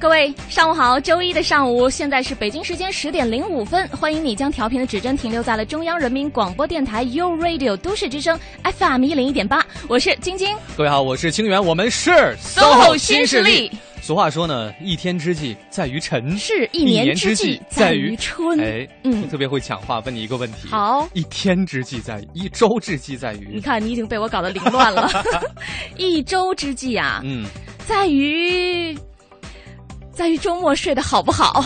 各位，上午好！周一的上午，现在是北京时间十点零五分，欢迎你将调频的指针停留在了中央人民广播电台 u Radio 都市之声 FM 一零一点八，我是晶晶。各位好，我是清源，我们是 SOHO 新势力。俗话说呢，一天之计在于晨，是一年之计在于春。哎，嗯，特别会抢话，问你一个问题。好，一天之计在于一周之计在于。你看，你已经被我搞得凌乱了。一周之计啊，嗯，在于。在于周末睡得好不好？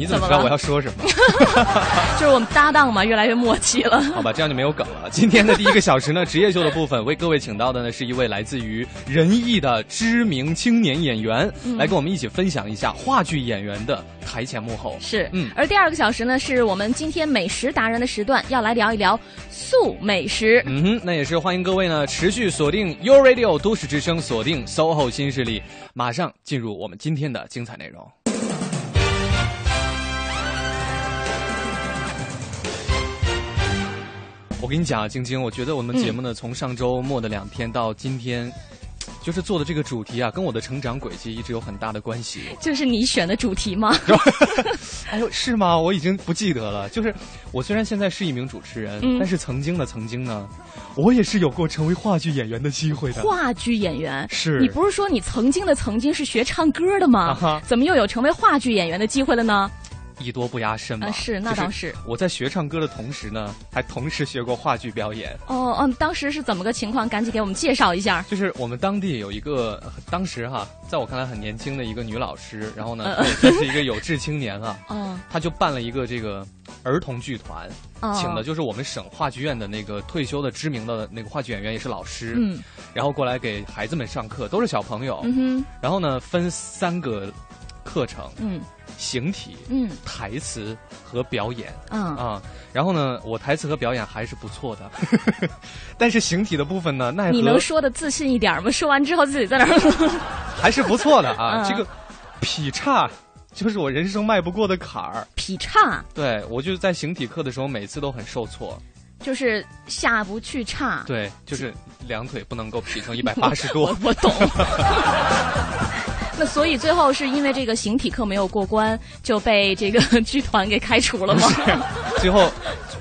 你怎么知道我要说什么？就是我们搭档嘛，越来越默契了。好吧，这样就没有梗了。今天的第一个小时呢，职业秀的部分，为各位请到的呢是一位来自于仁义的知名青年演员，来跟我们一起分享一下话剧演员的台前幕后。是，嗯。而第二个小时呢，是我们今天美食达人的时段，要来聊一聊素美食。嗯哼，那也是欢迎各位呢持续锁定 u Radio 都市之声，锁定 SOHO 新势力。马上进入我们今天的精彩内容。我跟你讲啊，晶晶，我觉得我们节目呢，从上周末的两天到今天。就是做的这个主题啊，跟我的成长轨迹一直有很大的关系。就是你选的主题吗？哎呦，是吗？我已经不记得了。就是我虽然现在是一名主持人，但是曾经的曾经呢，我也是有过成为话剧演员的机会的。话剧演员是？你不是说你曾经的曾经是学唱歌的吗？怎么又有成为话剧演员的机会了呢？艺多不压身嘛，是那倒是。我在学唱歌的同时呢，还同时学过话剧表演。哦哦，当时是怎么个情况？赶紧给我们介绍一下。就是我们当地有一个，当时哈，在我看来很年轻的一个女老师，然后呢，她是一个有志青年啊。嗯。她就办了一个这个儿童剧团，请的就是我们省话剧院的那个退休的知名的那个话剧演员，也是老师。嗯。然后过来给孩子们上课，都是小朋友。嗯哼。然后呢，分三个课程。嗯。形体、嗯，台词和表演，嗯啊，然后呢，我台词和表演还是不错的，但是形体的部分呢，奈何你能说的自信一点吗？说完之后自己在那儿，还是不错的啊。这个劈叉就是我人生迈不过的坎儿。劈叉，对我就是在形体课的时候，每次都很受挫，就是下不去叉。对，就是两腿不能够劈成 一百八十度。我懂。那所以最后是因为这个形体课没有过关，就被这个 剧团给开除了吗？最后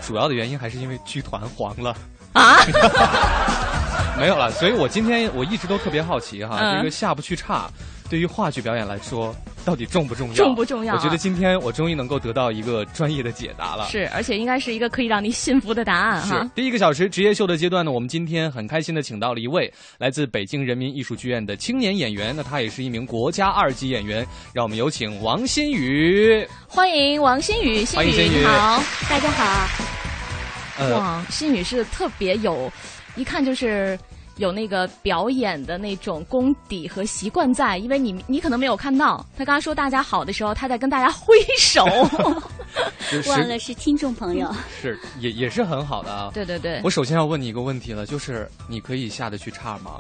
主要的原因还是因为剧团黄了啊。没有了，所以我今天我一直都特别好奇哈，这个下不去叉，对于话剧表演来说。到底重不重要？重不重要？我觉得今天我终于能够得到一个专业的解答了。是，而且应该是一个可以让你信服的答案哈。第一个小时职业秀的阶段呢，我们今天很开心的请到了一位来自北京人民艺术剧院的青年演员，那他也是一名国家二级演员。让我们有请王新宇。欢迎王新宇，欢迎新宇，好，大家好。哇，新宇是特别有，一看就是。有那个表演的那种功底和习惯在，因为你你可能没有看到，他刚刚说大家好的时候，他在跟大家挥手。忘了是听众朋友。是，也也是很好的啊。对对对。我首先要问你一个问题了，就是你可以下得去叉吗？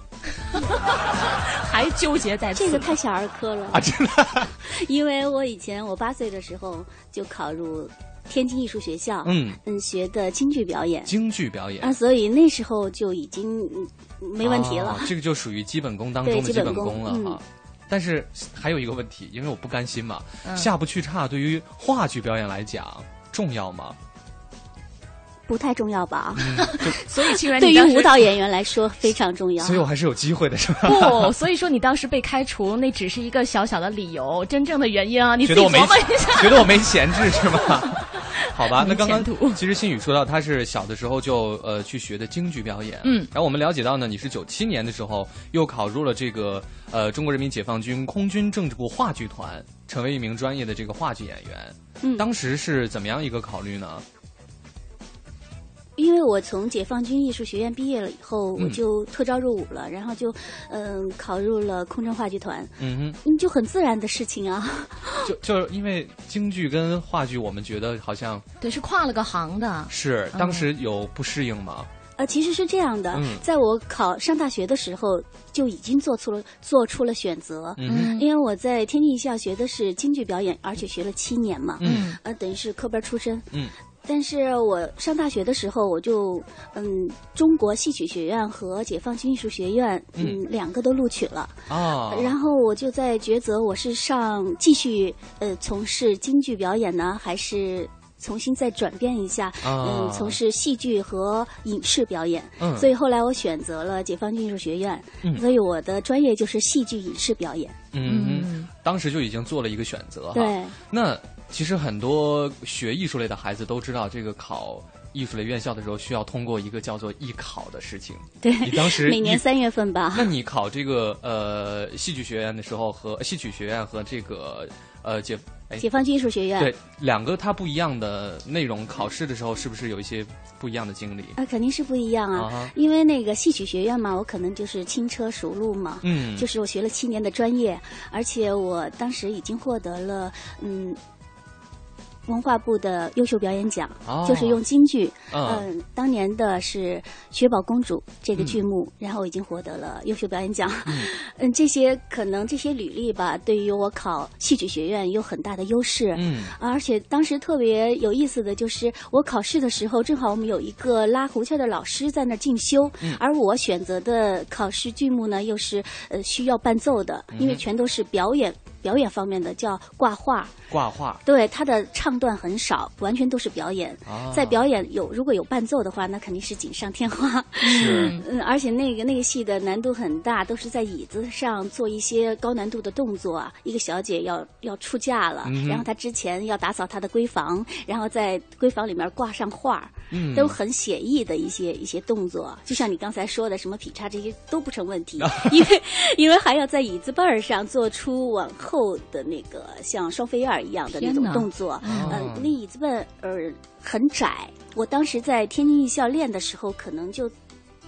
还纠结在这个太小儿科了啊！真的。因为我以前我八岁的时候就考入。天津艺术学校，嗯嗯，学的京剧表演，京剧表演啊，所以那时候就已经没问题了。这个就属于基本功当中的基本功了哈。但是还有一个问题，因为我不甘心嘛，下不去叉，对于话剧表演来讲重要吗？不太重要吧？所以，对于舞蹈演员来说非常重要。所以我还是有机会的，是吧？不，所以说你当时被开除，那只是一个小小的理由，真正的原因啊，你自己琢磨一下。觉得我没闲置是吗？好吧，那刚刚其实新宇说到他是小的时候就呃去学的京剧表演，嗯，然后我们了解到呢，你是九七年的时候又考入了这个呃中国人民解放军空军政治部话剧团，成为一名专业的这个话剧演员，嗯，当时是怎么样一个考虑呢？因为我从解放军艺术学院毕业了以后，我就特招入伍了，然后就嗯考入了空政话剧团，嗯哼，就很自然的事情啊。就就是因为京剧跟话剧，我们觉得好像对是跨了个行的。是当时有不适应吗？呃，其实是这样的，在我考上大学的时候就已经做出了做出了选择，嗯，因为我在天津艺校学的是京剧表演，而且学了七年嘛，嗯，呃，等于是科班出身，嗯。但是我上大学的时候，我就嗯，中国戏曲学院和解放军艺术学院，嗯，两个都录取了啊。然后我就在抉择，我是上继续呃从事京剧表演呢，还是？重新再转变一下，嗯，从事戏剧和影视表演，嗯，所以后来我选择了解放军艺术学院，嗯，所以我的专业就是戏剧影视表演，嗯，当时就已经做了一个选择，对。那其实很多学艺术类的孩子都知道，这个考艺术类院校的时候需要通过一个叫做艺考的事情，对。你当时 每年三月份吧？那你考这个呃戏剧学院的时候和戏曲学院和这个呃解。解放军艺术学院对两个它不一样的内容，考试的时候是不是有一些不一样的经历？啊，肯定是不一样啊，因为那个戏曲学院嘛，我可能就是轻车熟路嘛，嗯，就是我学了七年的专业，而且我当时已经获得了嗯。文化部的优秀表演奖，就是用京剧，嗯，当年的是《雪宝公主》这个剧目，然后已经获得了优秀表演奖。嗯，这些可能这些履历吧，对于我考戏曲学院有很大的优势。嗯，而且当时特别有意思的就是，我考试的时候正好我们有一个拉胡琴的老师在那进修，而我选择的考试剧目呢，又是呃需要伴奏的，因为全都是表演。表演方面的叫挂画，挂画，对他的唱段很少，完全都是表演。在表演有如果有伴奏的话，那肯定是锦上添花。是，嗯，而且那个那个戏的难度很大，都是在椅子上做一些高难度的动作啊。一个小姐要要出嫁了，然后她之前要打扫她的闺房，然后在闺房里面挂上画，嗯，都很写意的一些一些动作。就像你刚才说的，什么劈叉这些都不成问题，因为因为还要在椅子背儿上做出往。后的那个像双飞燕一样的那种动作，嗯，那椅子背儿很窄。我当时在天津艺校练的时候，可能就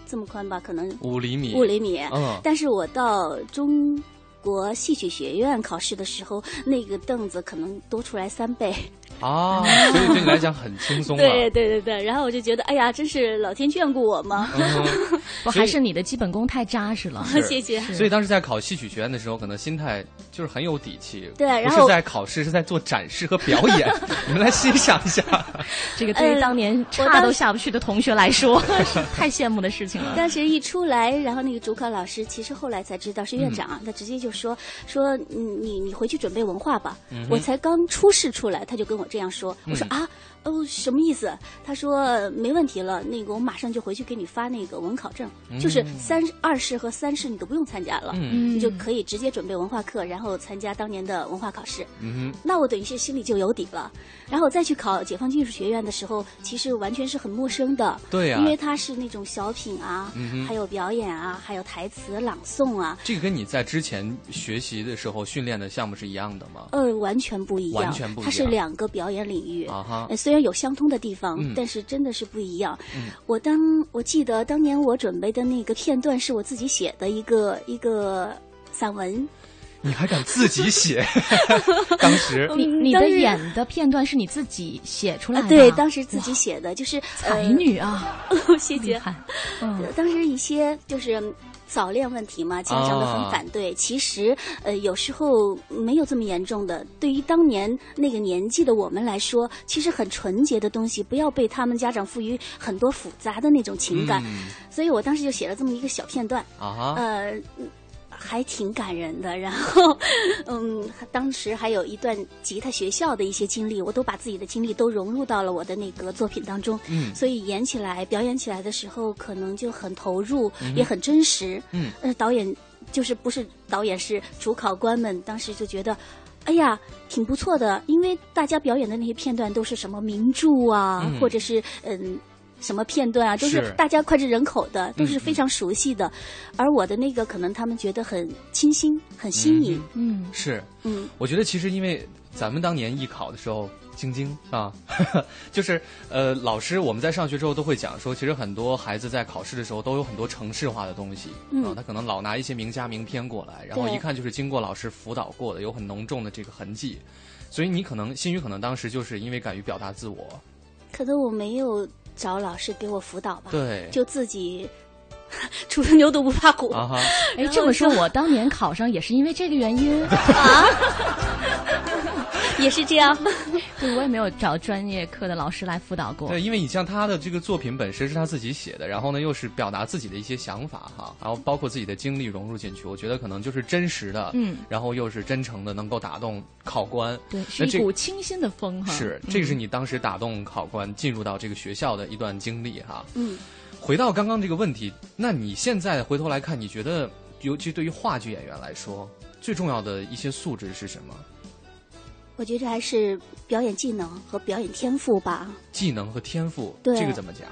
这么宽吧，可能五厘米，五厘米。嗯，但是我到中国戏曲学院考试的时候，那个凳子可能多出来三倍。啊，所以对你来讲很轻松。对对对对，然后我就觉得，哎呀，真是老天眷顾我嘛！不还是你的基本功太扎实了。谢谢。所以当时在考戏曲学院的时候，可能心态就是很有底气。对，然后不是在考试，是在做展示和表演。你们来欣赏一下，这个对于当年差都下不去的同学来说，是太羡慕的事情了。当时一出来，然后那个主考老师，其实后来才知道是院长，他直接就说说你你回去准备文化吧。我才刚出试出来，他就跟我。这样说，我说啊，哦，什么意思？他说没问题了，那个我马上就回去给你发那个文考证，就是三二试和三试你都不用参加了，你就可以直接准备文化课，然后参加当年的文化考试。那我等于是心里就有底了。然后再去考解放军艺术学院的时候，其实完全是很陌生的，对呀，因为它是那种小品啊，还有表演啊，还有台词朗诵啊。这个跟你在之前学习的时候训练的项目是一样的吗？呃，完全不一样，完全不一样。它是两个表演领域啊哈。虽然有相通的地方，但是真的是不一样。我当我记得当年我准备的那个片段是我自己写的一个一个散文。你还敢自己写？当时 你你的演的片段是你自己写出来的？对，当时自己写的，就是才女啊！谢谢。嗯，当时一些就是早恋问题嘛，家长都很反对。其实呃，有时候没有这么严重的。对于当年那个年纪的我们来说，其实很纯洁的东西，不要被他们家长赋予很多复杂的那种情感。所以我当时就写了这么一个小片段啊，呃。还挺感人的，然后，嗯，当时还有一段吉他学校的一些经历，我都把自己的经历都融入到了我的那个作品当中，嗯，所以演起来、表演起来的时候，可能就很投入，也很真实，嗯，呃，导演就是不是导演是主考官们，当时就觉得，哎呀，挺不错的，因为大家表演的那些片段都是什么名著啊，或者是嗯。什么片段啊，都是大家脍炙人口的，都是非常熟悉的。而我的那个，可能他们觉得很清新、很新颖。嗯，是。嗯，我觉得其实因为咱们当年艺考的时候，晶晶啊，就是呃，老师我们在上学之后都会讲说，其实很多孩子在考试的时候都有很多城市化的东西啊，他可能老拿一些名家名篇过来，然后一看就是经过老师辅导过的，有很浓重的这个痕迹。所以你可能心宇可能当时就是因为敢于表达自我，可能我没有。找老师给我辅导吧，对，就自己 初生牛犊不怕虎。哎，这么说，我当年考上也是因为这个原因 啊。也是这样。对，我也没有找专业课的老师来辅导过。对，因为你像他的这个作品本身是他自己写的，然后呢又是表达自己的一些想法哈，然后包括自己的经历融入进去，我觉得可能就是真实的，嗯，然后又是真诚的，能够打动考官。对，是一股清新的风哈。是，这个是你当时打动考官进入到这个学校的一段经历哈。嗯。回到刚刚这个问题，那你现在回头来看，你觉得，尤其对于话剧演员来说，最重要的一些素质是什么？我觉得还是表演技能和表演天赋吧。技能和天赋，这个怎么讲？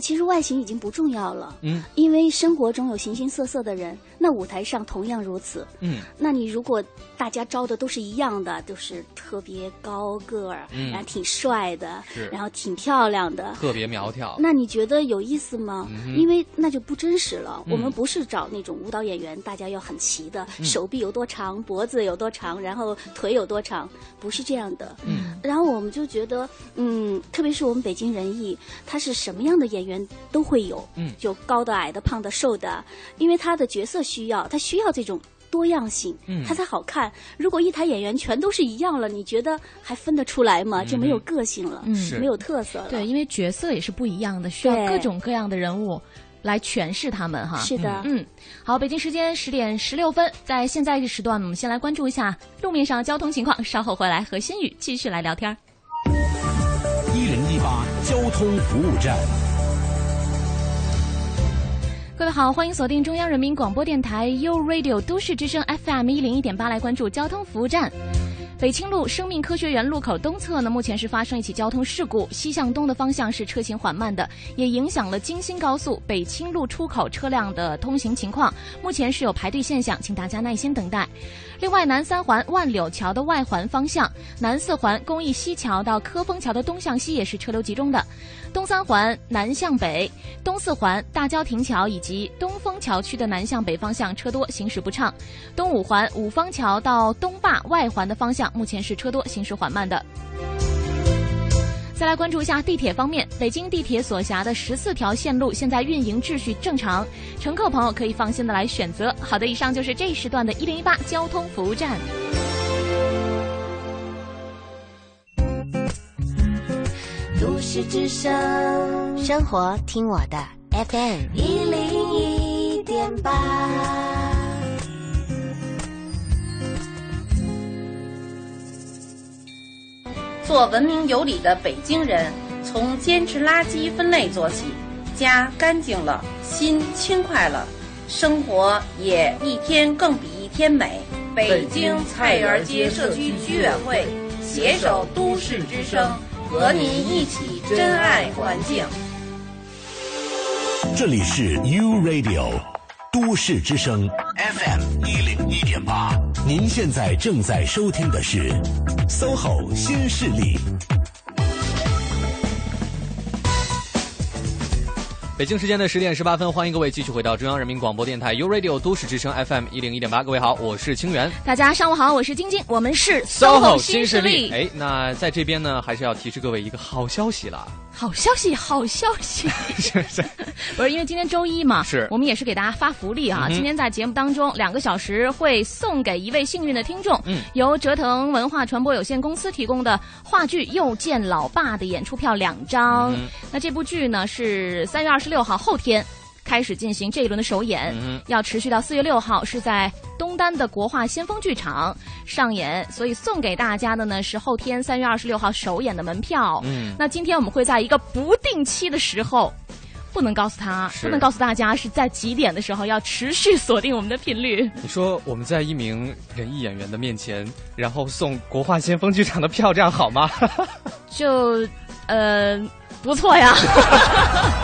其实外形已经不重要了，嗯，因为生活中有形形色色的人，那舞台上同样如此，嗯，那你如果大家招的都是一样的，都是特别高个儿，然后挺帅的，然后挺漂亮的，特别苗条，那你觉得有意思吗？因为那就不真实了。我们不是找那种舞蹈演员，大家要很齐的，手臂有多长，脖子有多长，然后腿有多长，不是这样的。嗯，然后我们就觉得，嗯，特别是我们北京人艺，他是什么样的演？员都会有，嗯，就高的、矮的、胖的、瘦的，因为他的角色需要，他需要这种多样性，嗯，他才好看。如果一台演员全都是一样了，你觉得还分得出来吗？就没有个性了，嗯，没有特色了。对，因为角色也是不一样的，需要各种各样的人物来诠释他们哈。是的，嗯，好，北京时间十点十六分，在现在这时段，我们先来关注一下路面上交通情况，稍后回来和新宇继续来聊天。一零一八交通服务站。各位好，欢迎锁定中央人民广播电台 u Radio 都市之声 FM 一零一点八，来关注交通服务站。北青路生命科学园路口东侧呢，目前是发生一起交通事故，西向东的方向是车行缓慢的，也影响了京新高速北青路出口车辆的通行情况，目前是有排队现象，请大家耐心等待。另外，南三环万柳桥的外环方向，南四环公益西桥到科丰桥的东向西也是车流集中的。东三环南向北、东四环大郊亭桥以及东风桥区的南向北方向车多，行驶不畅。东五环五方桥到东坝外环的方向，目前是车多，行驶缓慢的。再来关注一下地铁方面，北京地铁所辖的十四条线路现在运营秩序正常，乘客朋友可以放心的来选择。好的，以上就是这一时段的一零一八交通服务站。都市之声，生活听我的 FM 一零一点八。做文明有礼的北京人，从坚持垃圾分类做起，家干净了，心轻快了，生活也一天更比一天美。北京菜园街社区居委会携手都市之声。和您一起珍爱环境。这里是 U Radio 都市之声 FM 一零一点八，您现在正在收听的是 SOHO 新势力。北京时间的十点十八分，欢迎各位继续回到中央人民广播电台 u Radio 都市之声 FM 一零一点八。各位好，我是清源。大家上午好，我是晶晶，我们是 SOHO 新势力。哎，那在这边呢，还是要提示各位一个好消息了。好消息，好消息！是是，不是因为今天周一嘛？是，我们也是给大家发福利啊！今天在节目当中，两个小时会送给一位幸运的听众，嗯，由折腾文化传播有限公司提供的话剧《又见老爸》的演出票两张。那这部剧呢，是三月二十六号后天。开始进行这一轮的首演，要持续到四月六号，是在东单的国画先锋剧场上演。所以送给大家的呢是后天三月二十六号首演的门票。嗯，那今天我们会在一个不定期的时候，不能告诉他，不能告诉大家是在几点的时候，要持续锁定我们的频率。你说我们在一名人艺演员的面前，然后送国画先锋剧场的票，这样好吗？就，呃。不错呀，我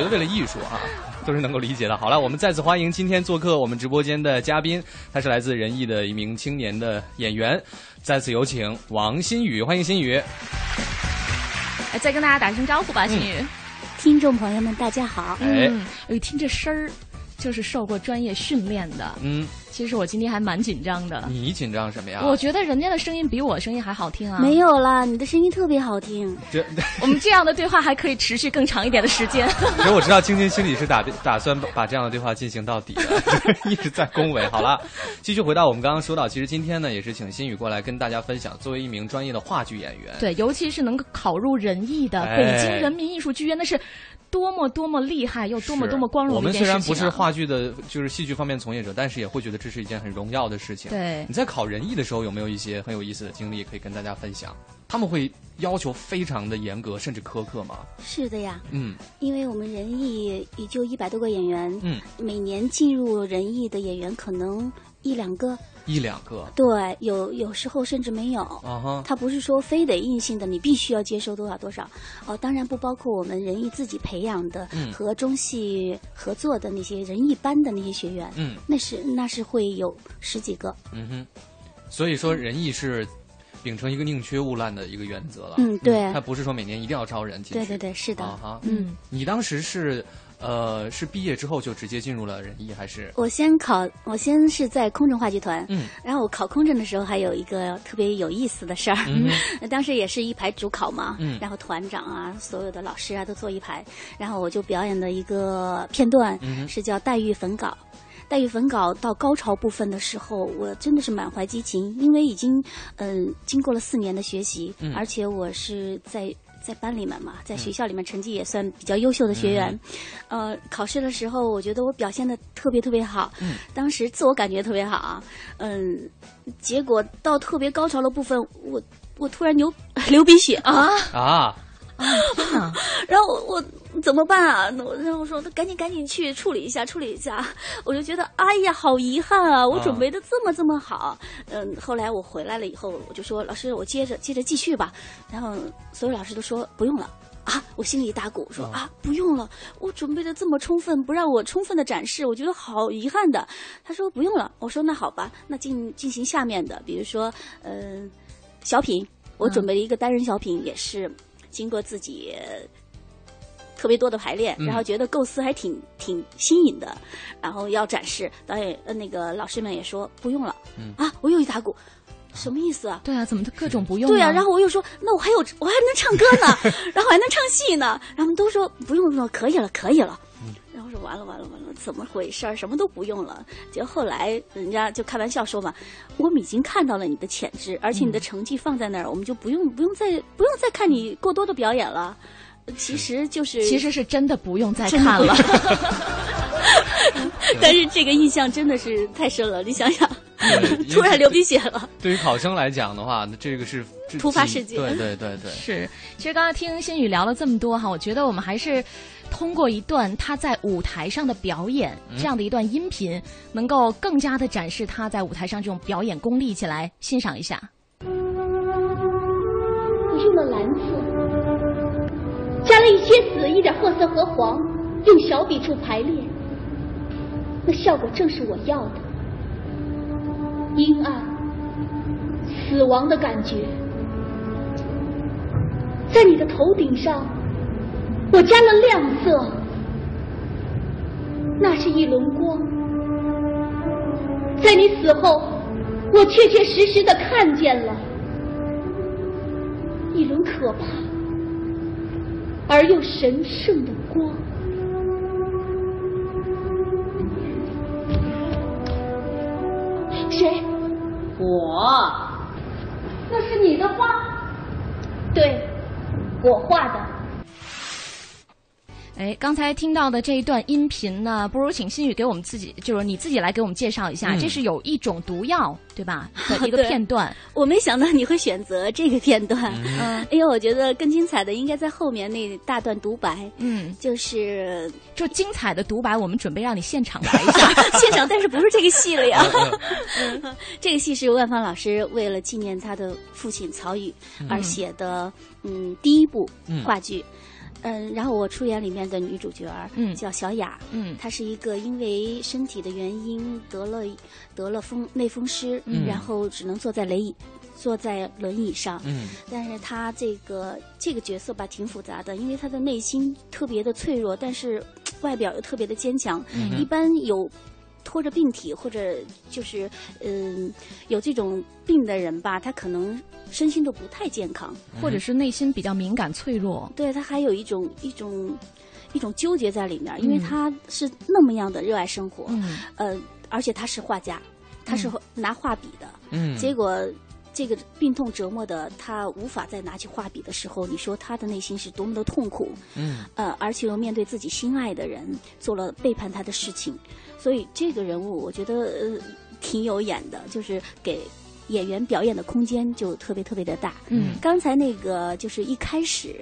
觉得为了艺术啊，都是能够理解的。好了，我们再次欢迎今天做客我们直播间的嘉宾，他是来自仁义的一名青年的演员，再次有请王新宇，欢迎新宇。哎，再跟大家打声招呼吧，新宇。听众朋友们，大家好。哎，哎，听这声儿。就是受过专业训练的。嗯。其实我今天还蛮紧张的。你紧张什么呀？我觉得人家的声音比我声音还好听啊。没有啦，你的声音特别好听。这 我们这样的对话还可以持续更长一点的时间。其实我知道晶晶心里是打打算把这样的对话进行到底的，一直在恭维。好了，继续回到我们刚刚说到，其实今天呢也是请心宇过来跟大家分享，作为一名专业的话剧演员，对，尤其是能够考入人艺的北京人民艺术剧院，那是。多么多么厉害，又多么多么光荣我们虽然不是话剧的，就是戏剧方面从业者，但是也会觉得这是一件很荣耀的事情。对，你在考人艺的时候有没有一些很有意思的经历可以跟大家分享？他们会要求非常的严格，甚至苛刻吗？是的呀，嗯，因为我们人艺也就一百多个演员，嗯，每年进入人艺的演员可能一两个。一两个，对，有有时候甚至没有。啊哈，他不是说非得硬性的，你必须要接收多少多少。哦，当然不包括我们仁义自己培养的和中戏合作的那些人艺班的那些学员。嗯，那是那是会有十几个。嗯哼，所以说仁义是秉承一个宁缺毋滥的一个原则了。嗯，对，他不是说每年一定要招人进去。对对对，是的。啊哈，嗯，你当时是。呃，是毕业之后就直接进入了人艺，还是？我先考，我先是在空政话剧团，嗯，然后我考空政的时候还有一个特别有意思的事儿，嗯，当时也是一排主考嘛，嗯，然后团长啊，所有的老师啊都坐一排，然后我就表演的一个片段是叫《黛玉焚稿》，黛玉焚稿到高潮部分的时候，我真的是满怀激情，因为已经嗯经过了四年的学习，而且我是在。在班里面嘛，在学校里面成绩也算比较优秀的学员，呃，考试的时候我觉得我表现的特别特别好，当时自我感觉特别好，嗯，结果到特别高潮的部分，我我突然流 流鼻血啊。啊。然后我怎么办啊？我然后说，赶紧赶紧去处理一下，处理一下。我就觉得，哎呀，好遗憾啊！我准备的这么这么好。嗯，后来我回来了以后，我就说，老师，我接着接着继续吧。然后所有老师都说不用了啊！我心里一打鼓，说啊，不用了，我准备的这么充分，不让我充分的展示，我觉得好遗憾的。他说不用了。我说那好吧，那进进行下面的，比如说，嗯，小品，我准备了一个单人小品，也是。经过自己特别多的排练，然后觉得构思还挺挺新颖的，然后要展示，导演呃那个老师们也说不用了，啊，我又一打鼓，什么意思啊？对啊，怎么各种不用？对啊，然后我又说，那我还有我还能唱歌呢，然后还能唱戏呢，然后都说不用了，可以了，可以了。然后说完了完了完了，怎么回事儿？什么都不用了。结果后来人家就开玩笑说嘛，我们已经看到了你的潜质，而且你的成绩放在那儿，我们就不用不用再不用再看你过多的表演了。其实就是其实是真的不用再看了。但是这个印象真的是太深了，你想想，突然流鼻血了。对于考生来讲的话，那这个是突发事件。对对对对，是。其实刚刚听新宇聊了这么多哈，我觉得我们还是。通过一段他在舞台上的表演，这样的一段音频，能够更加的展示他在舞台上这种表演功力。一起来欣赏一下。我用了蓝色，加了一些紫一点褐色和黄，用小笔触排列，那效果正是我要的，阴暗、死亡的感觉，在你的头顶上。我加了亮色，那是一轮光，在你死后，我确确实实的看见了。一轮可怕。而又神圣的光。谁？我。那是你的画？对，我画的。哎，刚才听到的这一段音频呢，不如请新宇给我们自己，就是你自己来给我们介绍一下。这是有一种毒药，对吧？的一个片段。我没想到你会选择这个片段，嗯，因为我觉得更精彩的应该在后面那大段独白。嗯，就是就精彩的独白，我们准备让你现场来一下，现场，但是不是这个戏了呀？这个戏是万芳老师为了纪念他的父亲曹禺而写的，嗯，第一部话剧。嗯，然后我出演里面的女主角儿，嗯，叫小雅，嗯，她是一个因为身体的原因得了得了风内风湿，嗯，然后只能坐在轮椅坐在轮椅上，嗯，但是她这个这个角色吧挺复杂的，因为她的内心特别的脆弱，但是外表又特别的坚强。嗯一般有拖着病体或者就是嗯有这种病的人吧，他可能身心都不太健康，或者是内心比较敏感脆弱。对他还有一种一种一种纠结在里面，因为他是那么样的热爱生活，呃，而且他是画家，他是拿画笔的，嗯，结果。这个病痛折磨的他无法再拿起画笔的时候，你说他的内心是多么的痛苦？嗯，呃，而且又面对自己心爱的人做了背叛他的事情，所以这个人物我觉得呃挺有演的，就是给演员表演的空间就特别特别的大。嗯，刚才那个就是一开始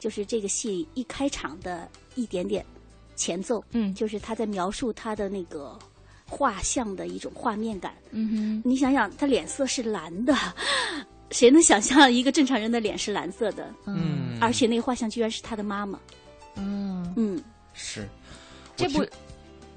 就是这个戏一开场的一点点前奏，嗯，就是他在描述他的那个。画像的一种画面感，嗯哼，你想想，他脸色是蓝的，谁能想象一个正常人的脸是蓝色的？嗯，而且那个画像居然是他的妈妈，嗯。嗯，是，这不，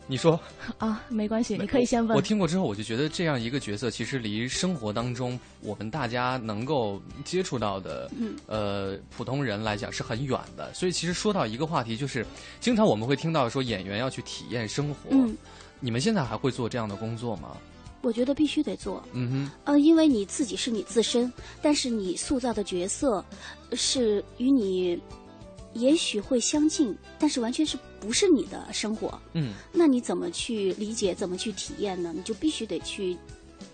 你说。啊，没关系，你可以先问。我听过之后，我就觉得这样一个角色，其实离生活当中我们大家能够接触到的，呃，普通人来讲是很远的。所以，其实说到一个话题，就是经常我们会听到说演员要去体验生活。你们现在还会做这样的工作吗？我觉得必须得做。嗯哼，呃，因为你自己是你自身，但是你塑造的角色是与你也许会相近，但是完全是不是你的生活。嗯，那你怎么去理解？怎么去体验呢？你就必须得去。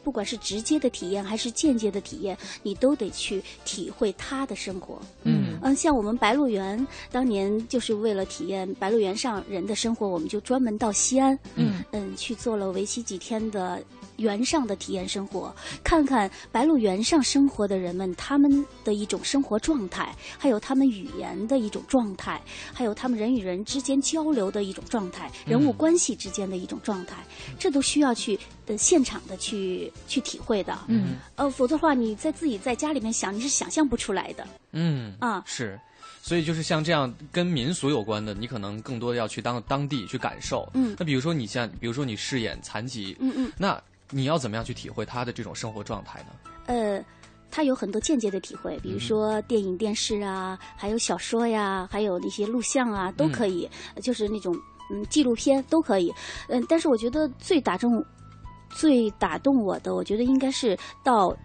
不管是直接的体验还是间接的体验，你都得去体会他的生活。嗯嗯，像我们白鹿原当年就是为了体验白鹿原上人的生活，我们就专门到西安，嗯嗯，去做了为期几天的。原上的体验生活，看看白鹿原上生活的人们他们的一种生活状态，还有他们语言的一种状态，还有他们人与人之间交流的一种状态，人物关系之间的一种状态，这都需要去呃现场的去去体会的。嗯，呃，否则的话，你在自己在家里面想，你是想象不出来的。嗯啊，是。所以就是像这样跟民俗有关的，你可能更多的要去当当地去感受。嗯，那比如说你像，比如说你饰演残疾，嗯嗯，那。你要怎么样去体会他的这种生活状态呢？呃，他有很多间接的体会，比如说电影、电视啊，还有小说呀，还有那些录像啊，都可以，就是那种嗯纪录片都可以。嗯，但是我觉得最打中、最打动我的，我觉得应该是到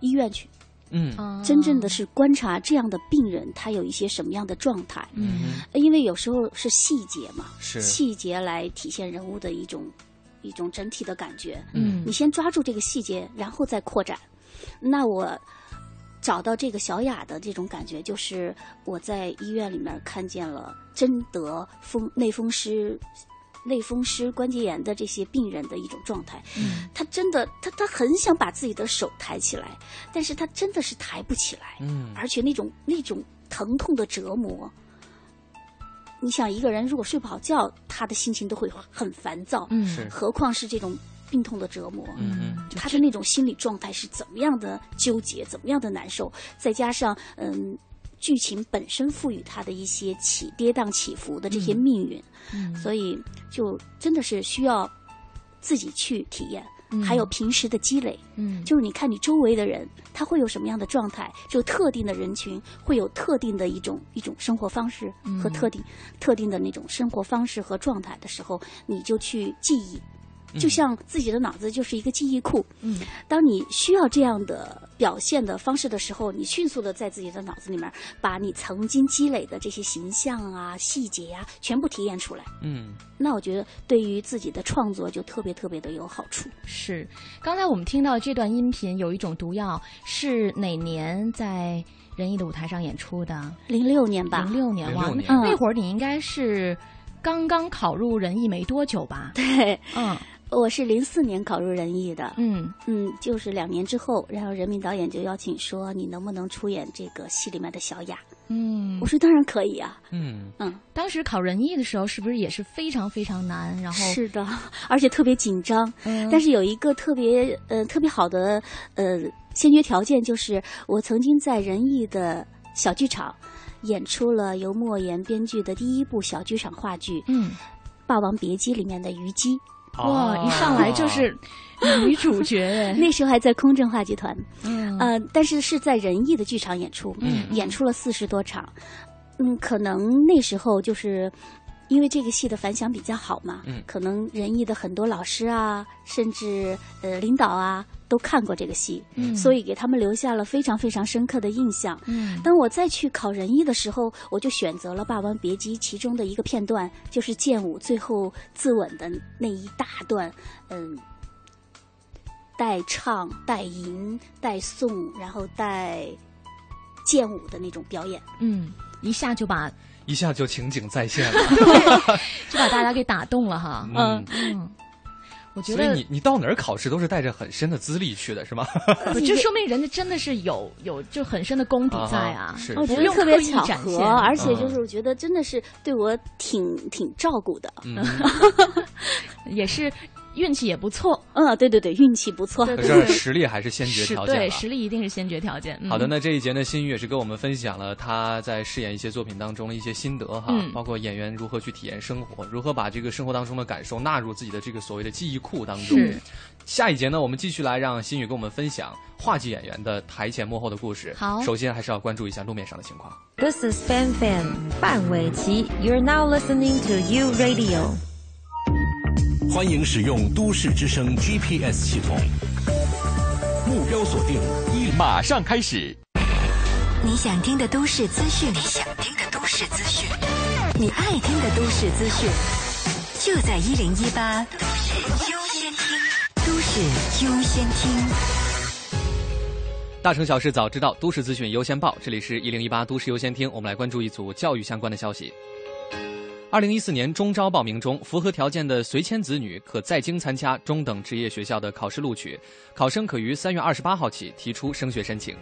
医院去，嗯，真正的是观察这样的病人他有一些什么样的状态，嗯，因为有时候是细节嘛，是细节来体现人物的一种。一种整体的感觉，嗯，你先抓住这个细节，然后再扩展。那我找到这个小雅的这种感觉，就是我在医院里面看见了真得风类风湿、类风湿关节炎的这些病人的一种状态。嗯，他真的，他他很想把自己的手抬起来，但是他真的是抬不起来。嗯，而且那种那种疼痛的折磨。你想一个人如果睡不好觉，他的心情都会很烦躁，嗯，何况是这种病痛的折磨，嗯，他的那种心理状态是怎么样的纠结，怎么样的难受，再加上嗯，剧情本身赋予他的一些起跌宕起伏的这些命运，嗯，所以就真的是需要自己去体验。还有平时的积累，嗯，就是你看你周围的人，他会有什么样的状态？就特定的人群会有特定的一种一种生活方式和特定特定的那种生活方式和状态的时候，你就去记忆。就像自己的脑子就是一个记忆库，嗯，当你需要这样的表现的方式的时候，你迅速的在自己的脑子里面把你曾经积累的这些形象啊、细节呀全部体验出来，嗯，那我觉得对于自己的创作就特别特别的有好处。是，刚才我们听到这段音频有一种毒药是哪年在仁义的舞台上演出的？零六年吧，零六年哇，那会儿你应该是刚刚考入仁义没多久吧？对，嗯。我是零四年考入仁义的，嗯。嗯，就是两年之后，然后人民导演就邀请说，你能不能出演这个戏里面的小雅？嗯，我说当然可以啊，嗯。嗯，当时考仁义的时候，是不是也是非常非常难？然后是的，而且特别紧张，但是有一个特别呃特别好的呃先决条件，就是我曾经在仁义的小剧场演出了由莫言编剧的第一部小剧场话剧，嗯，《霸王别姬》里面的虞姬。哇！一上来就是女主角，那时候还在空政话剧团，嗯，呃，但是是在仁义的剧场演出，嗯，演出了四十多场，嗯，可能那时候就是因为这个戏的反响比较好嘛，嗯，可能仁义的很多老师啊，甚至呃领导啊，都看过这个戏，嗯，所以给他们留下了非常非常深刻的印象。嗯，当我再去考仁义的时候，我就选择了《霸王别姬》其中的一个片段，就是剑舞最后自刎的那一大段，嗯，带唱、带吟、带诵，然后带剑舞的那种表演。嗯，一下就把。一下就情景再现了，就把大家给打动了哈。嗯嗯，我觉得，所以你你到哪儿考试都是带着很深的资历去的，是吗？就说明人家真的是有有就很深的功底在啊。是，我觉得特别巧合，而且就是我觉得真的是对我挺挺照顾的，也是。运气也不错，嗯，对对对，运气不错。可是实力还是先决条件对，实力一定是先决条件。好的，那这一节呢，新宇也是跟我们分享了他在饰演一些作品当中的一些心得哈，包括演员如何去体验生活，如何把这个生活当中的感受纳入自己的这个所谓的记忆库当中。下一节呢，我们继续来让新宇跟我们分享话剧演员的台前幕后的故事。好，首先还是要关注一下路面上的情况。This is Fan Fan 范玮琪，You're now listening to You Radio。欢迎使用都市之声 GPS 系统，目标锁定，一马上开始。你想听的都市资讯，你想听的都市资讯，你爱听的都市资讯，就在一零一八都市优先听，都市优先听。大城小事早知道，都市资讯优先报。这里是一零一八都市优先听，我们来关注一组教育相关的消息。二零一四年中招报名中，符合条件的随迁子女可在京参加中等职业学校的考试录取，考生可于三月二十八号起提出升学申请。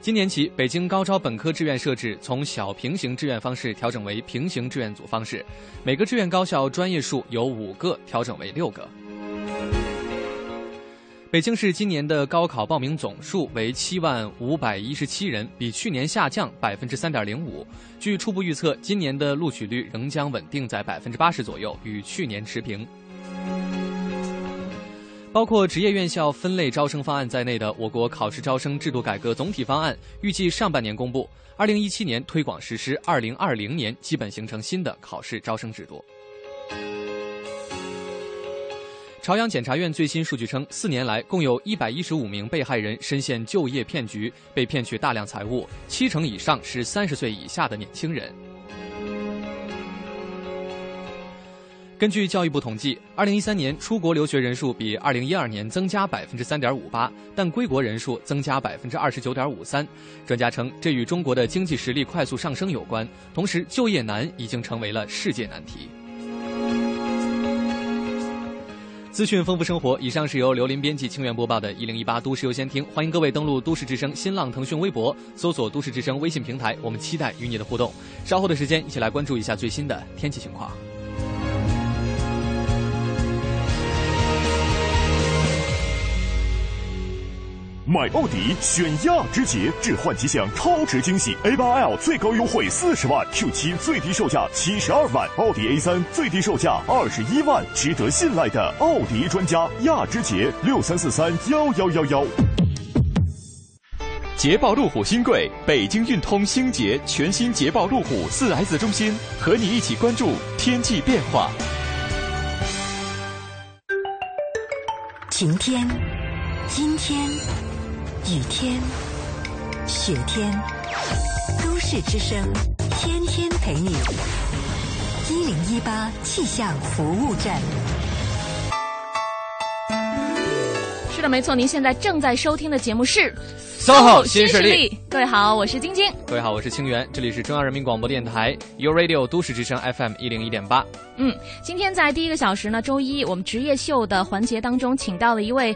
今年起，北京高招本科志愿设置从小平行志愿方式调整为平行志愿组方式，每个志愿高校专业数由五个调整为六个。北京市今年的高考报名总数为七万五百一十七人，比去年下降百分之三点零五。据初步预测，今年的录取率仍将稳定在百分之八十左右，与去年持平。包括职业院校分类招生方案在内的我国考试招生制度改革总体方案，预计上半年公布，二零一七年推广实施，二零二零年基本形成新的考试招生制度。朝阳检察院最新数据称，四年来共有一百一十五名被害人深陷就业骗局，被骗取大量财物，七成以上是三十岁以下的年轻人。根据教育部统计，二零一三年出国留学人数比二零一二年增加百分之三点五八，但归国人数增加百分之二十九点五三。专家称，这与中国的经济实力快速上升有关，同时就业难已经成为了世界难题。资讯丰富生活，以上是由刘林编辑、清源播报的《一零一八都市优先听》，欢迎各位登录都市之声、新浪、腾讯微博，搜索“都市之声”微信平台，我们期待与你的互动。稍后的时间，一起来关注一下最新的天气情况。买奥迪选亚之杰，置换吉祥超值惊喜！A 八 L 最高优惠四十万，Q 七最低售价七十二万，奥迪 A 三最低售价二十一万，值得信赖的奥迪专家亚之杰六三四三幺幺幺幺。捷豹路虎新贵，北京运通星捷全新捷豹路虎四 S 中心，和你一起关注天气变化。晴天，阴天。雨天、雪天，都市之声，天天陪你。一零一八气象服务站。是的，没错，您现在正在收听的节目是《SOHO 新势力》。各位好，我是晶晶。各位好，我是清源。这里是中央人民广播电台 u Radio 都市之声 FM 一零一点八。嗯，今天在第一个小时呢，周一我们职业秀的环节当中，请到了一位。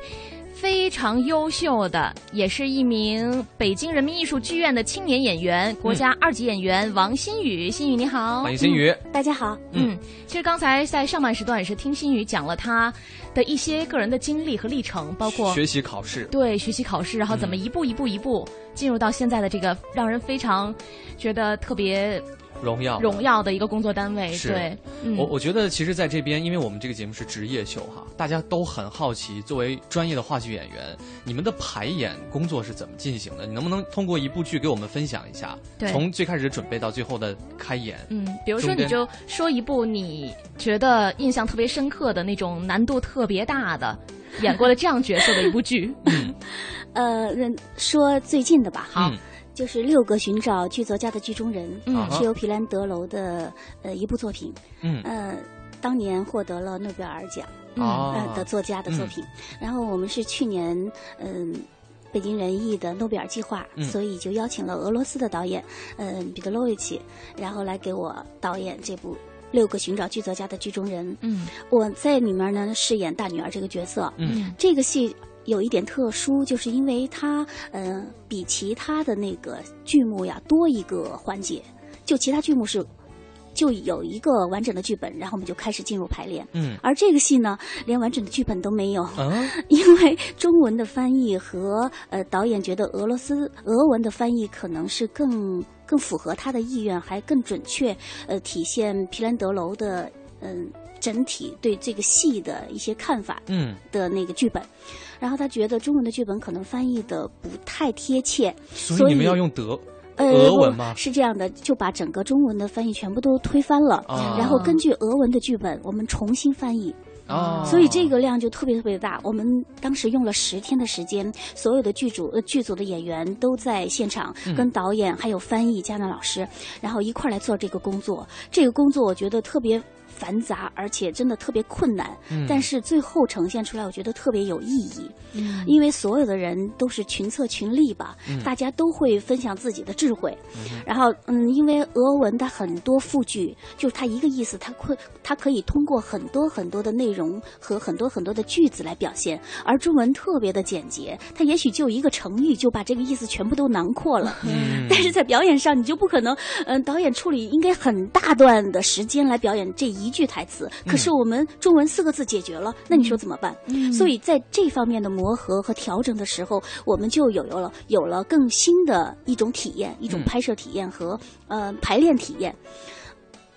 非常优秀的，也是一名北京人民艺术剧院的青年演员，国家二级演员王新宇。新宇你好，欢迎新宇，大家好。嗯，其实刚才在上半时段也是听新宇讲了他的一些个人的经历和历程，包括学习考试，对，学习考试，然后怎么一步一步一步进入到现在的这个让人非常觉得特别。荣耀荣耀的一个工作单位。对，我我觉得其实在这边，因为我们这个节目是职业秀哈，大家都很好奇，作为专业的话剧演员，你们的排演工作是怎么进行的？你能不能通过一部剧给我们分享一下？从最开始准备到最后的开演。嗯，比如说你就说一部你觉得印象特别深刻的那种难度特别大的。演过了这样角色的一部剧，呃，说最近的吧，好，就是《六个寻找剧作家的剧中人》，嗯，是由皮兰德楼的呃一部作品，嗯，呃，当年获得了诺贝尔奖，嗯，的作家的作品。然后我们是去年嗯北京人艺的诺贝尔计划，所以就邀请了俄罗斯的导演，嗯，彼得罗维奇，然后来给我导演这部。六个寻找剧作家的剧中人，嗯，我在里面呢饰演大女儿这个角色，嗯，这个戏有一点特殊，就是因为它，嗯，比其他的那个剧目呀多一个环节，就其他剧目是。就有一个完整的剧本，然后我们就开始进入排练。嗯，而这个戏呢，连完整的剧本都没有，因为中文的翻译和呃导演觉得俄罗斯俄文的翻译可能是更更符合他的意愿，还更准确，呃，体现皮兰德楼的嗯整体对这个戏的一些看法。嗯，的那个剧本，然后他觉得中文的剧本可能翻译的不太贴切，所以你们要用德。俄文吗？是这样的，就把整个中文的翻译全部都推翻了，然后根据俄文的剧本，我们重新翻译。哦，所以这个量就特别特别大。我们当时用了十天的时间，所有的剧组呃剧组的演员都在现场，跟导演还有翻译加纳老师，然后一块来做这个工作。这个工作我觉得特别。繁杂，而且真的特别困难，但是最后呈现出来，我觉得特别有意义。嗯，因为所有的人都是群策群力吧，大家都会分享自己的智慧。然后，嗯，因为俄文它很多复句，就是它一个意思，它会它可以通过很多很多的内容和很多很多的句子来表现，而中文特别的简洁，它也许就一个成语就把这个意思全部都囊括了。嗯，但是在表演上，你就不可能，嗯，导演处理应该很大段的时间来表演这一。句台词，可是我们中文四个字解决了，那你说怎么办？所以在这方面的磨合和调整的时候，我们就有有了有了更新的一种体验，一种拍摄体验和呃排练体验。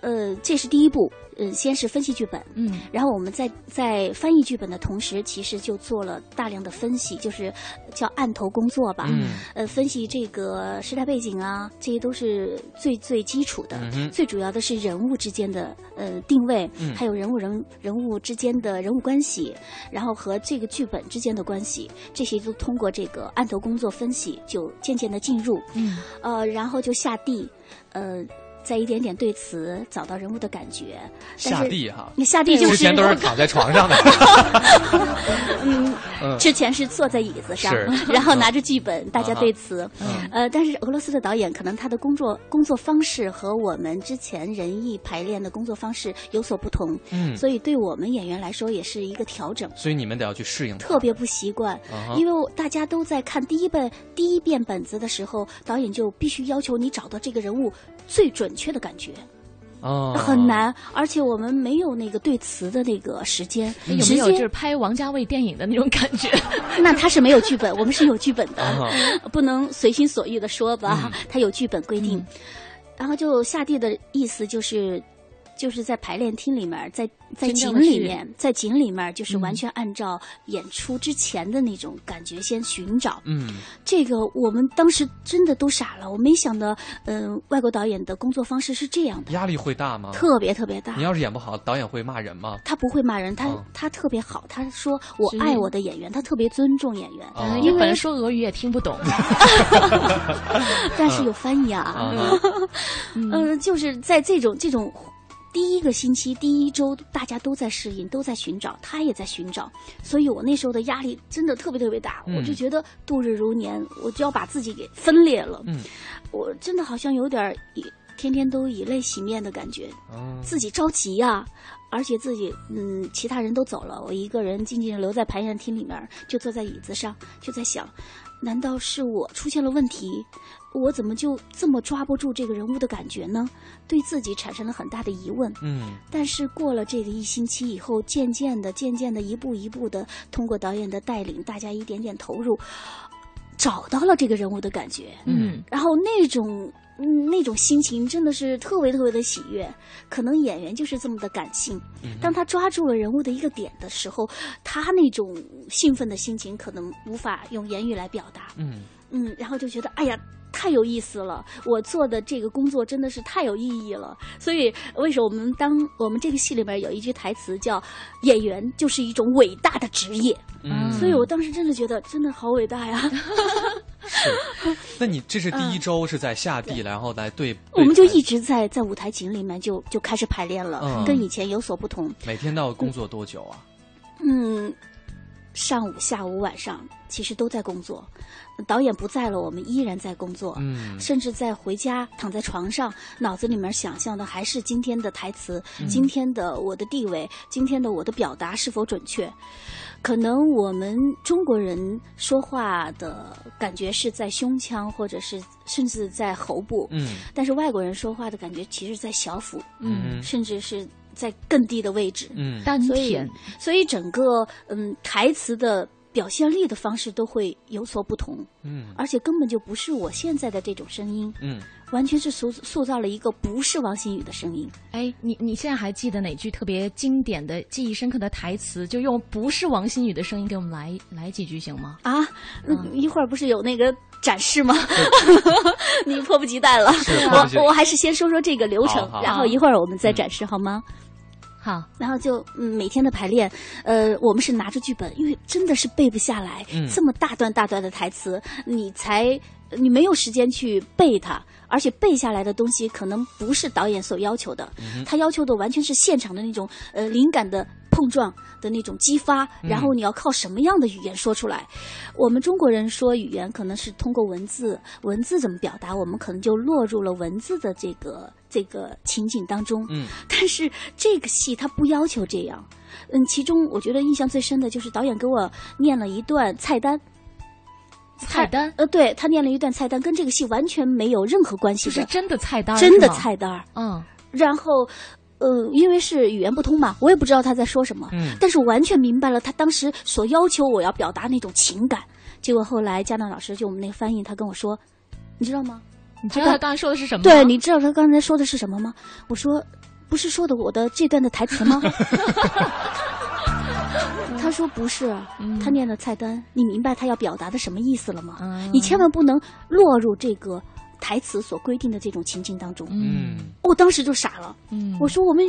呃，这是第一步。嗯，先是分析剧本，嗯，然后我们在在翻译剧本的同时，其实就做了大量的分析，就是叫案头工作吧，嗯，呃，分析这个时代背景啊，这些都是最最基础的，最主要的是人物之间的呃定位，还有人物人人物之间的人物关系，然后和这个剧本之间的关系，这些都通过这个案头工作分析，就渐渐的进入，嗯，呃，然后就下地，呃。再一点点对词，找到人物的感觉。下地哈，你下地就是之前都是躺在床上的。嗯，之前是坐在椅子上，然后拿着剧本，大家对词。呃，但是俄罗斯的导演可能他的工作工作方式和我们之前人艺排练的工作方式有所不同。嗯，所以对我们演员来说也是一个调整。所以你们得要去适应。特别不习惯，因为大家都在看第一本第一遍本子的时候，导演就必须要求你找到这个人物。最准确的感觉，哦，很难，而且我们没有那个对词的那个时间，有没有就是拍王家卫电影的那种感觉？那他是没有剧本，我们是有剧本的，不能随心所欲的说吧？他有剧本规定，然后就下地的意思就是。就是在排练厅里面，在在井里面，在井里面，就是完全按照演出之前的那种感觉先寻找。嗯，这个我们当时真的都傻了，我没想到，嗯，外国导演的工作方式是这样的。压力会大吗？特别特别大。你要是演不好，导演会骂人吗？他不会骂人，他他特别好，他说我爱我的演员，他特别尊重演员。因为本来说俄语也听不懂，但是有翻译啊。嗯，就是在这种这种。第一个星期，第一周，大家都在适应，都在寻找，他也在寻找，所以我那时候的压力真的特别特别大，我就觉得度日如年，我就要把自己给分裂了，嗯，我真的好像有点以天天都以泪洗面的感觉，自己着急呀，而且自己嗯，其他人都走了，我一个人静静留在排练厅里面，就坐在椅子上，就在想，难道是我出现了问题？我怎么就这么抓不住这个人物的感觉呢？对自己产生了很大的疑问。嗯，但是过了这个一星期以后，渐渐的、渐渐的，一步一步的，通过导演的带领，大家一点点投入，找到了这个人物的感觉，嗯，然后那种那种心情真的是特别特别的喜悦。可能演员就是这么的感性，当他抓住了人物的一个点的时候，他那种兴奋的心情可能无法用言语来表达，嗯。嗯，然后就觉得哎呀。太有意思了！我做的这个工作真的是太有意义了。所以，为什么我们当我们这个戏里面有一句台词叫“演员就是一种伟大的职业”，嗯，所以我当时真的觉得真的好伟大呀。是，那你这是第一周是在下地，然后来对，我们就一直在在舞台景里面就就开始排练了，跟以前有所不同。每天都要工作多久啊？嗯。上午、下午、晚上，其实都在工作。导演不在了，我们依然在工作。嗯，甚至在回家躺在床上，脑子里面想象的还是今天的台词，今天的我的地位，今天的我的表达是否准确？可能我们中国人说话的感觉是在胸腔，或者是甚至在喉部。嗯，但是外国人说话的感觉其实，在小腹。嗯，甚至是。在更低的位置，嗯，丹田，所以整个嗯台词的表现力的方式都会有所不同，嗯，而且根本就不是我现在的这种声音，嗯，完全是塑塑造了一个不是王心宇的声音。哎，你你现在还记得哪句特别经典的记忆深刻的台词？就用不是王心宇的声音给我们来来几句行吗？啊，一会儿不是有那个展示吗？你迫不及待了，我我还是先说说这个流程，然后一会儿我们再展示好吗？好，然后就每天的排练，呃，我们是拿着剧本，因为真的是背不下来，这么大段大段的台词，你才你没有时间去背它，而且背下来的东西可能不是导演所要求的，他要求的完全是现场的那种呃灵感的。碰撞的那种激发，然后你要靠什么样的语言说出来？我们中国人说语言可能是通过文字，文字怎么表达，我们可能就落入了文字的这个这个情景当中。嗯，但是这个戏它不要求这样。嗯，其中我觉得印象最深的就是导演给我念了一段菜单。菜单？呃，对他念了一段菜单，跟这个戏完全没有任何关系。是真的菜单？真的菜单。嗯，然后。呃，因为是语言不通嘛，我也不知道他在说什么。嗯，但是我完全明白了他当时所要求我要表达那种情感。结果后来佳娜老师就我们那个翻译，他跟我说：“你知道吗？你知道他刚才说的是什么？对，你知道他刚才说的是什么吗？”我说：“不是说的我的这段的台词吗？” 他说：“不是，他念的菜单。你明白他要表达的什么意思了吗？你千万不能落入这个。”台词所规定的这种情境当中，嗯，我当时就傻了，嗯，我说我们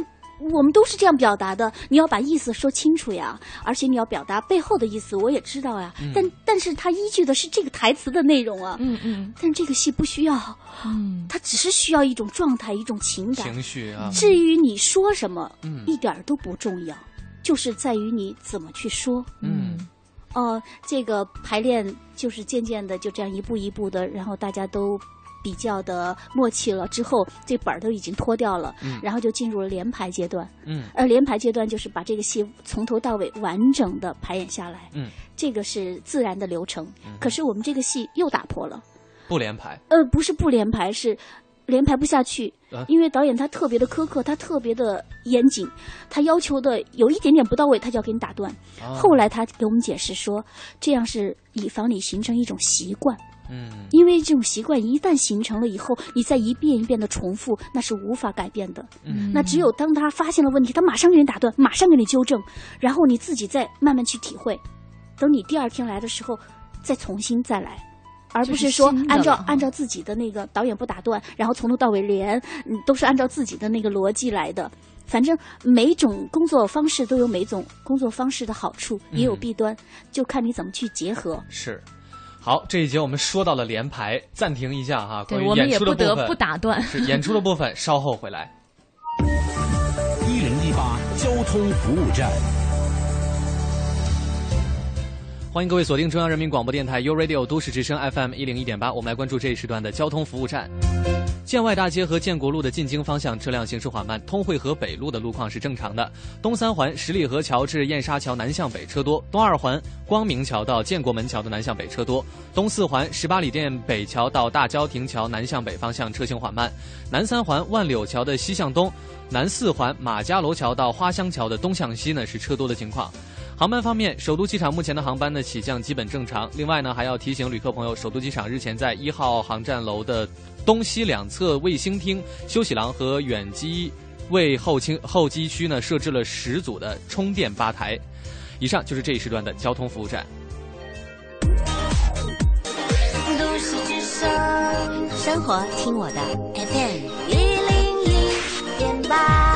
我们都是这样表达的，你要把意思说清楚呀，而且你要表达背后的意思，我也知道呀，但但是他依据的是这个台词的内容啊，嗯嗯，但这个戏不需要，嗯，他只是需要一种状态，一种情感。情绪啊，至于你说什么，嗯，一点都不重要，就是在于你怎么去说，嗯，哦，这个排练就是渐渐的就这样一步一步的，然后大家都。比较的默契了之后，这本儿都已经脱掉了，嗯然后就进入了连排阶段。嗯，而连排阶段就是把这个戏从头到尾完整的排演下来。嗯，这个是自然的流程。可是我们这个戏又打破了，不连排。呃，不是不连排，是连排不下去，因为导演他特别的苛刻，他特别的严谨，他要求的有一点点不到位，他就要给你打断。后来他给我们解释说，这样是以防你形成一种习惯。嗯，因为这种习惯一旦形成了以后，你再一遍一遍的重复，那是无法改变的。嗯，那只有当他发现了问题，他马上给你打断，马上给你纠正，然后你自己再慢慢去体会。等你第二天来的时候，再重新再来，而不是说按照按照自己的那个导演不打断，然后从头到尾连嗯都是按照自己的那个逻辑来的。反正每种工作方式都有每种工作方式的好处，也有弊端，就看你怎么去结合。是。好，这一节我们说到了连排，暂停一下哈。对，我们也不得不打断。是演出的部分，稍后回来。一零一八交通服务站。欢迎各位锁定中央人民广播电台 u Radio 都市之声 FM 一零一点八，我们来关注这一时段的交通服务站。建外大街和建国路的进京方向车辆行驶缓慢，通惠河北路的路况是正常的。东三环十里河桥至燕莎桥南向北车多，东二环光明桥到建国门桥的南向北车多。东四环十八里店北桥到大郊亭桥南向北方向车行缓慢。南三环万柳桥的西向东，南四环马家楼桥到花乡桥的东向西呢是车多的情况。航班方面，首都机场目前的航班呢起降基本正常。另外呢，还要提醒旅客朋友，首都机场日前在一号航站楼的东西两侧卫星厅、休息廊和远机位候清候机区呢设置了十组的充电吧台。以上就是这一时段的交通服务站。都市之声，生活听我的 FM 一零一点八。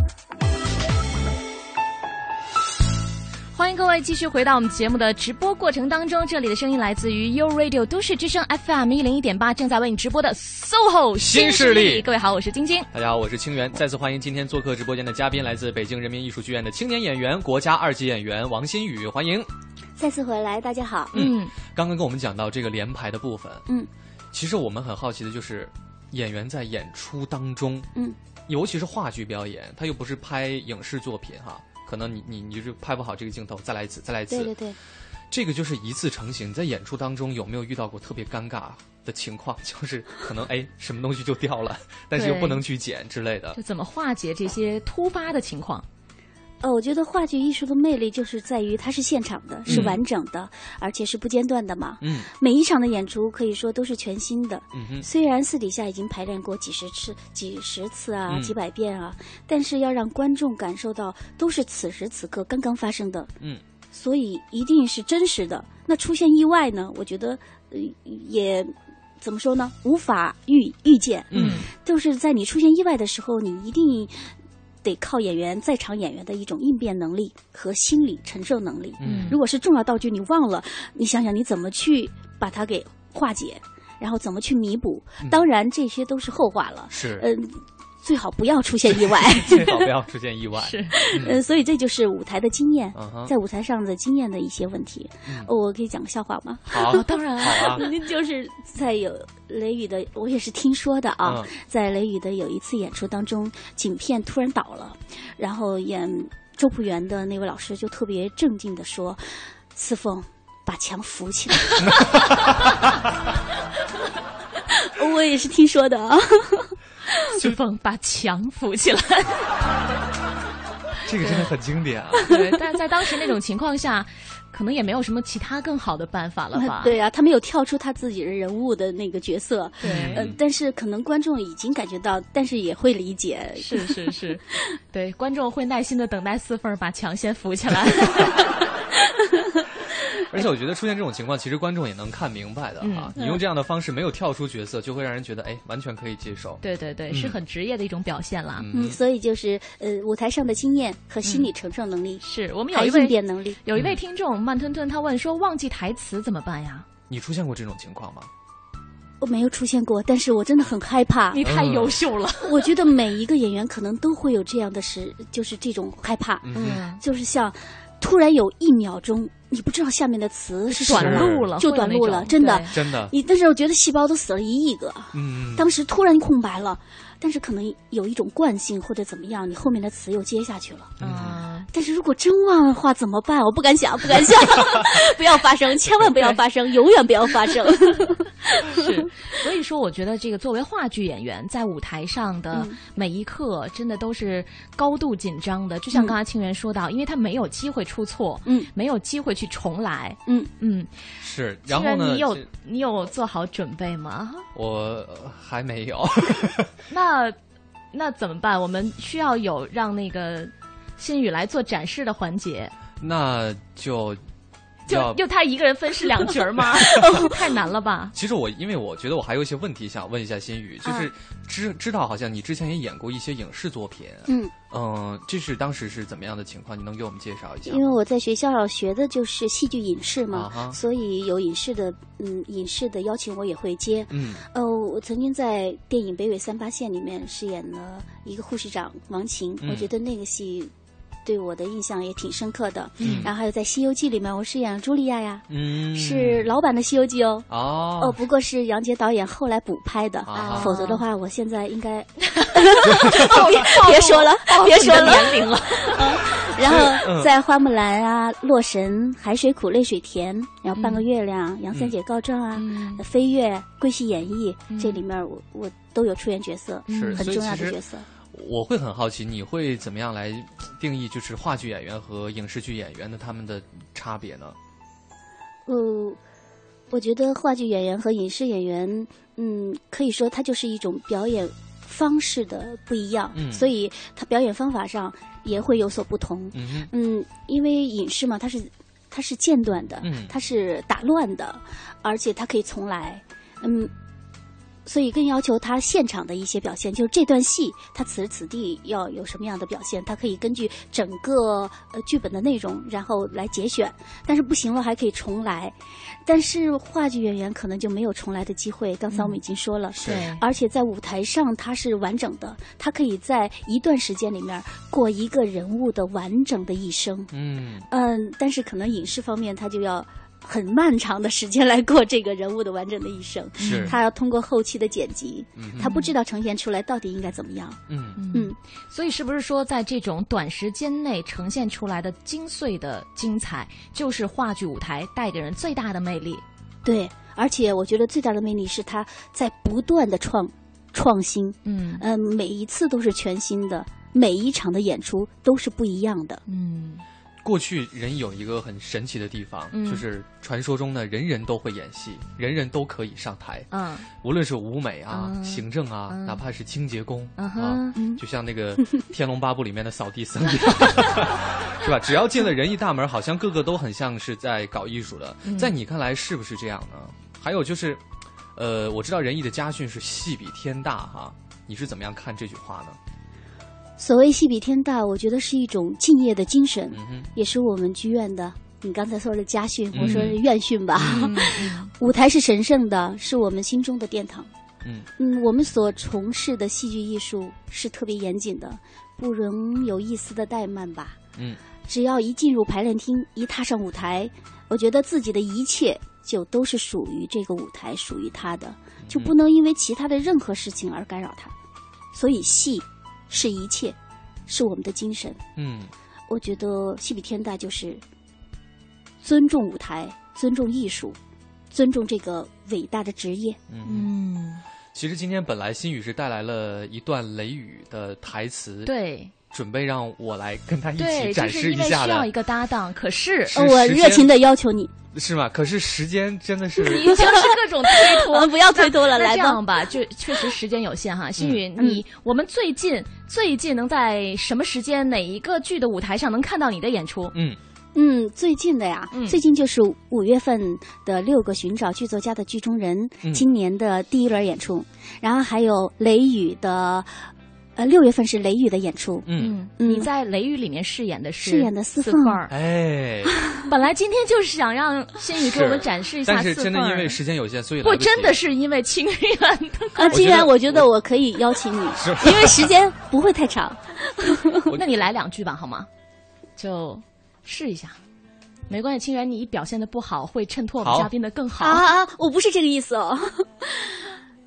欢迎各位继续回到我们节目的直播过程当中，这里的声音来自于 U Radio 都市之声 FM 一零一点八，正在为你直播的 SOHO 新势力。各位好，我是晶晶。大家好，我是清源。再次欢迎今天做客直播间的嘉宾，来自北京人民艺术剧院的青年演员、国家二级演员王新宇，欢迎。再次回来，大家好。嗯，刚刚跟我们讲到这个连排的部分，嗯，其实我们很好奇的就是演员在演出当中，嗯，尤其是话剧表演，他又不是拍影视作品哈。可能你你你是拍不好这个镜头，再来一次，再来一次。对对对，这个就是一次成型。在演出当中有没有遇到过特别尴尬的情况？就是可能哎，什么东西就掉了，但是又不能去捡之类的。就怎么化解这些突发的情况？呃，我觉得话剧艺术的魅力就是在于它是现场的，是完整的，而且是不间断的嘛。嗯，每一场的演出可以说都是全新的。嗯哼，虽然私底下已经排练过几十次、几十次啊、几百遍啊，但是要让观众感受到都是此时此刻刚刚发生的。嗯，所以一定是真实的。那出现意外呢？我觉得呃也怎么说呢？无法预预见。嗯，就是在你出现意外的时候，你一定。得靠演员在场演员的一种应变能力和心理承受能力。嗯，如果是重要道具你忘了，你想想你怎么去把它给化解，然后怎么去弥补？当然这些都是后话了。是，嗯。最好不要出现意外，最好不要出现意外。是，呃，所以这就是舞台的经验，在舞台上的经验的一些问题。我可以讲个笑话吗？好，当然好啊。就是在有雷雨的，我也是听说的啊，在雷雨的有一次演出当中，景片突然倒了，然后演周朴园的那位老师就特别镇静的说：“四凤，把墙扶起来。”我也是听说的啊。四凤把墙扶起来，这个真的很经典啊！对，但在当时那种情况下，可能也没有什么其他更好的办法了吧？对啊，他没有跳出他自己的人物的那个角色。对，呃，但是可能观众已经感觉到，但是也会理解。是是是，对，观众会耐心的等待四凤把墙先扶起来。而且我觉得出现这种情况，其实观众也能看明白的啊。你用这样的方式没有跳出角色，就会让人觉得哎，完全可以接受。对对对，是很职业的一种表现啦。嗯，所以就是呃，舞台上的经验和心理承受能力，是我们有一变能力。有一位听众慢吞吞，他问说：“忘记台词怎么办呀？”你出现过这种情况吗？我没有出现过，但是我真的很害怕。你太优秀了。我觉得每一个演员可能都会有这样的时，就是这种害怕。嗯，就是像突然有一秒钟。你不知道下面的词是短路了，就短路了，真的，真的。你但是我觉得细胞都死了一亿个，嗯，当时突然空白了，但是可能有一种惯性或者怎么样，你后面的词又接下去了，嗯。但是如果真忘了话怎么办？我不敢想，不敢想，不要发生，千万不要发生，永远不要发生。是，所以说，我觉得这个作为话剧演员，在舞台上的每一刻，真的都是高度紧张的。就像刚才清源说到，因为他没有机会出错，嗯，没有机会去重来，嗯嗯，是。然后呢？你有你有做好准备吗？我还没有。那那那怎么办？我们需要有让那个新宇来做展示的环节。那就。就就他一个人分饰两角吗？太难了吧？其实我因为我觉得我还有一些问题想问一下心宇，就是知知道好像你之前也演过一些影视作品，嗯嗯，这是当时是怎么样的情况？你能给我们介绍一下？因为我在学校学的就是戏剧影视嘛，所以有影视的嗯影视的邀请我也会接。嗯，呃，我曾经在电影《北纬三八线》里面饰演了一个护士长王晴，我觉得那个戏。对我的印象也挺深刻的。嗯，然后还有在《西游记》里面，我饰演朱莉亚呀，嗯，是老版的《西游记》哦。哦，哦，不过是杨洁导演后来补拍的，否则的话，我现在应该别 别说了，别说了。年龄了。然后在《花木兰》啊，《洛神》《海水苦泪水甜》，然后《半个月亮》《杨三姐告状》啊，《飞跃》《桂系演绎》这里面，我我都有出演角色，是很重要的角色。我会很好奇，你会怎么样来定义就是话剧演员和影视剧演员的他们的差别呢？嗯，我觉得话剧演员和影视演员，嗯，可以说它就是一种表演方式的不一样，嗯，所以他表演方法上也会有所不同，嗯嗯，因为影视嘛，它是它是间断的，嗯，它是打乱的，而且它可以重来，嗯。所以更要求他现场的一些表现，就是这段戏他此时此地要有什么样的表现，他可以根据整个呃剧本的内容，然后来节选。但是不行了，还可以重来。但是话剧演员可能就没有重来的机会。刚才我们已经说了，是。而且在舞台上他是完整的，他可以在一段时间里面过一个人物的完整的一生。嗯嗯，但是可能影视方面他就要。很漫长的时间来过这个人物的完整的一生，是他要通过后期的剪辑，嗯、他不知道呈现出来到底应该怎么样。嗯嗯，所以是不是说，在这种短时间内呈现出来的精髓的精彩，就是话剧舞台带给人最大的魅力？对，而且我觉得最大的魅力是他在不断的创创新。嗯嗯，每一次都是全新的，每一场的演出都是不一样的。嗯。过去人有一个很神奇的地方，嗯、就是传说中呢，人人都会演戏，人人都可以上台。嗯，无论是舞美啊、嗯、行政啊，嗯、哪怕是清洁工、嗯、啊，就像那个 《天龙八部》里面的扫地僧侣，是吧？只要进了仁义大门，好像个个都很像是在搞艺术的。嗯、在你看来，是不是这样呢？还有就是，呃，我知道仁义的家训是“戏比天大”哈，你是怎么样看这句话呢？所谓戏比天大，我觉得是一种敬业的精神，嗯、也是我们剧院的。你刚才说的家训，我说是院训吧。嗯、舞台是神圣的，是我们心中的殿堂。嗯嗯，我们所从事的戏剧艺术是特别严谨的，不容有一丝的怠慢吧。嗯，只要一进入排练厅，一踏上舞台，我觉得自己的一切就都是属于这个舞台，属于他的，就不能因为其他的任何事情而干扰他。所以戏。是一切，是我们的精神。嗯，我觉得戏比天大就是尊重舞台，尊重艺术，尊重这个伟大的职业。嗯，其实今天本来新宇是带来了一段雷雨的台词，对，准备让我来跟他一起展示一下的。需要一个搭档，可是我热情的要求你。是吗？可是时间真的是 已经是各种推 脱，我们不要推脱了。来这样吧，就确实时间有限哈。星宇，你我们最近最近能在什么时间哪一个剧的舞台上能看到你的演出？嗯嗯，最近的呀，嗯、最近就是五月份的六个寻找剧作家的剧中人，嗯、今年的第一轮演出，然后还有雷雨的。呃，六月份是雷雨的演出。嗯嗯，你在雷雨里面饰演的是饰演的四凤儿。哎，本来今天就是想让新宇给我们展示一下但是真的因为时间有限，所以不真的是因为清源啊，清源，我觉得我可以邀请你，因为时间不会太长。那你来两句吧，好吗？就试一下，没关系。清源，你表现的不好，会衬托我们嘉宾的更好啊啊！我不是这个意思哦，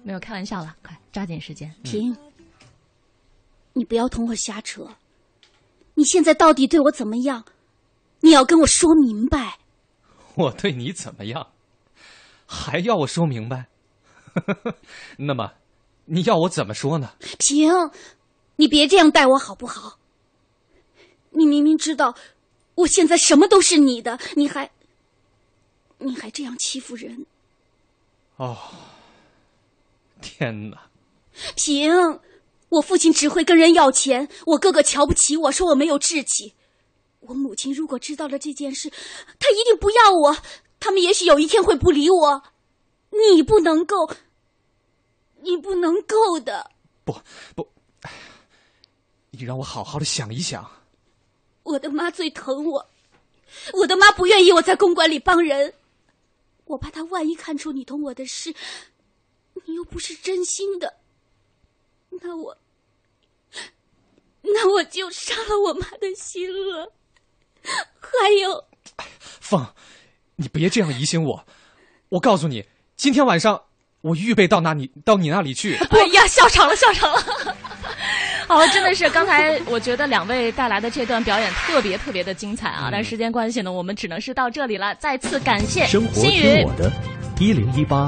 没有开玩笑了，快抓紧时间，停。你不要同我瞎扯，你现在到底对我怎么样？你要跟我说明白。我对你怎么样？还要我说明白？那么，你要我怎么说呢？平，你别这样待我好不好？你明明知道我现在什么都是你的，你还，你还这样欺负人？哦，天哪！平。我父亲只会跟人要钱，我哥哥瞧不起我，说我没有志气。我母亲如果知道了这件事，她一定不要我。他们也许有一天会不理我。你不能够，你不能够的。不不，你让我好好的想一想。我的妈最疼我，我的妈不愿意我在公馆里帮人，我怕她万一看出你同我的事，你又不是真心的，那我。那我就伤了我妈的心了。还有，凤，你别这样疑心我。我告诉你，今天晚上我预备到那里，到你那里去。哎呀，笑场了，笑场了。好，真的是刚才我觉得两位带来的这段表演特别特别的精彩啊！但时间关系呢，我们只能是到这里了。再次感谢生活听我的，一零一八。